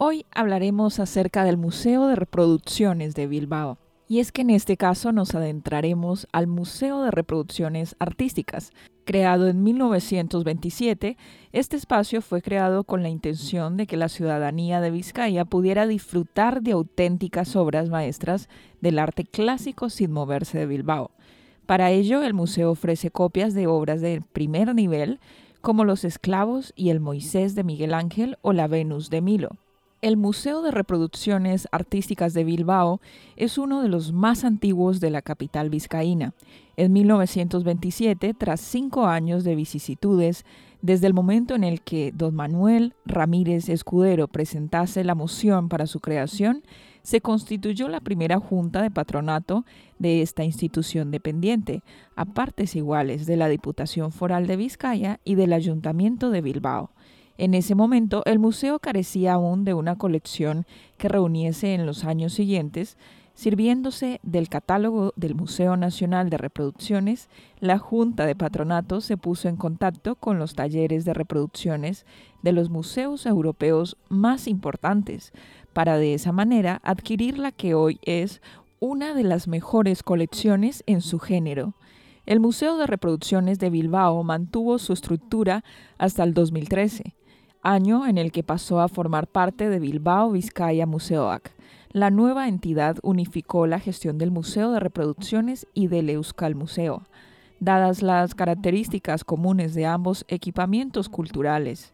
Hoy hablaremos acerca del Museo de Reproducciones de Bilbao. Y es que en este caso nos adentraremos al Museo de Reproducciones Artísticas. Creado en 1927, este espacio fue creado con la intención de que la ciudadanía de Vizcaya pudiera disfrutar de auténticas obras maestras del arte clásico sin moverse de Bilbao. Para ello, el museo ofrece copias de obras de primer nivel, como Los Esclavos y el Moisés de Miguel Ángel o la Venus de Milo. El Museo de Reproducciones Artísticas de Bilbao es uno de los más antiguos de la capital vizcaína. En 1927, tras cinco años de vicisitudes, desde el momento en el que don Manuel Ramírez Escudero presentase la moción para su creación, se constituyó la primera junta de patronato de esta institución dependiente, a partes iguales de la Diputación Foral de Vizcaya y del Ayuntamiento de Bilbao. En ese momento, el museo carecía aún de una colección que reuniese en los años siguientes, sirviéndose del catálogo del Museo Nacional de Reproducciones, la Junta de Patronato se puso en contacto con los talleres de reproducciones de los museos europeos más importantes, para de esa manera adquirir la que hoy es una de las mejores colecciones en su género. El Museo de Reproducciones de Bilbao mantuvo su estructura hasta el 2013 año en el que pasó a formar parte de Bilbao Vizcaya Museoac. La nueva entidad unificó la gestión del Museo de Reproducciones y del Euskal Museo, dadas las características comunes de ambos equipamientos culturales.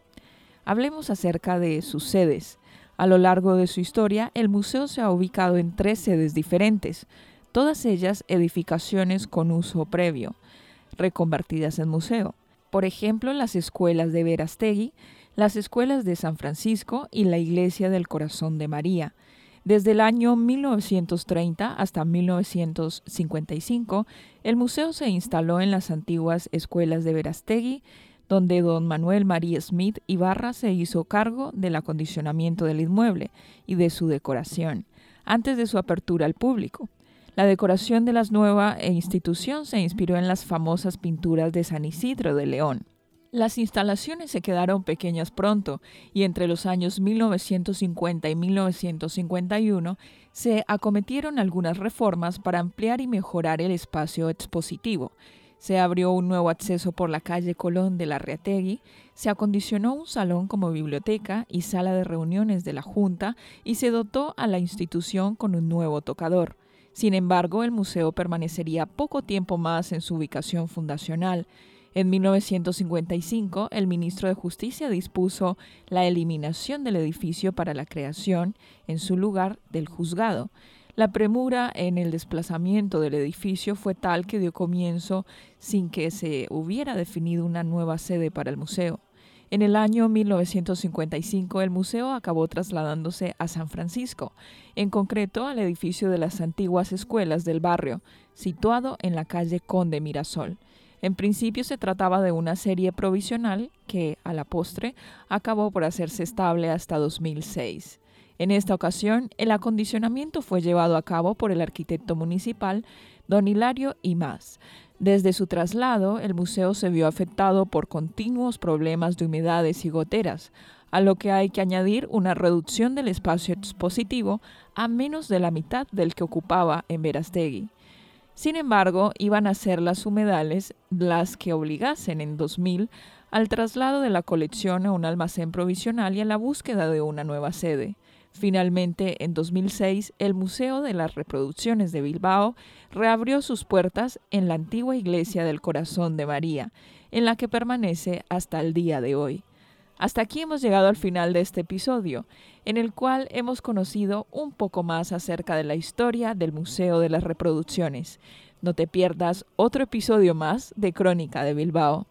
Hablemos acerca de sus sedes. A lo largo de su historia, el museo se ha ubicado en tres sedes diferentes, todas ellas edificaciones con uso previo, reconvertidas en museo. Por ejemplo, las escuelas de Verastegui, las escuelas de San Francisco y la Iglesia del Corazón de María. Desde el año 1930 hasta 1955, el museo se instaló en las antiguas escuelas de Verastegui, donde don Manuel María Smith Ibarra se hizo cargo del acondicionamiento del inmueble y de su decoración, antes de su apertura al público. La decoración de la nueva institución se inspiró en las famosas pinturas de San Isidro de León. Las instalaciones se quedaron pequeñas pronto y entre los años 1950 y 1951 se acometieron algunas reformas para ampliar y mejorar el espacio expositivo. Se abrió un nuevo acceso por la calle Colón de la Reategui, se acondicionó un salón como biblioteca y sala de reuniones de la Junta y se dotó a la institución con un nuevo tocador. Sin embargo, el museo permanecería poco tiempo más en su ubicación fundacional. En 1955, el ministro de Justicia dispuso la eliminación del edificio para la creación, en su lugar, del juzgado. La premura en el desplazamiento del edificio fue tal que dio comienzo sin que se hubiera definido una nueva sede para el museo. En el año 1955 el museo acabó trasladándose a San Francisco, en concreto al edificio de las antiguas escuelas del barrio, situado en la calle Conde Mirasol. En principio se trataba de una serie provisional que, a la postre, acabó por hacerse estable hasta 2006. En esta ocasión, el acondicionamiento fue llevado a cabo por el arquitecto municipal don Hilario y más. Desde su traslado, el museo se vio afectado por continuos problemas de humedades y goteras, a lo que hay que añadir una reducción del espacio expositivo a menos de la mitad del que ocupaba en Verastegui. Sin embargo, iban a ser las humedales las que obligasen en 2000 al traslado de la colección a un almacén provisional y a la búsqueda de una nueva sede. Finalmente, en 2006, el Museo de las Reproducciones de Bilbao reabrió sus puertas en la antigua iglesia del Corazón de María, en la que permanece hasta el día de hoy. Hasta aquí hemos llegado al final de este episodio, en el cual hemos conocido un poco más acerca de la historia del Museo de las Reproducciones. No te pierdas otro episodio más de Crónica de Bilbao.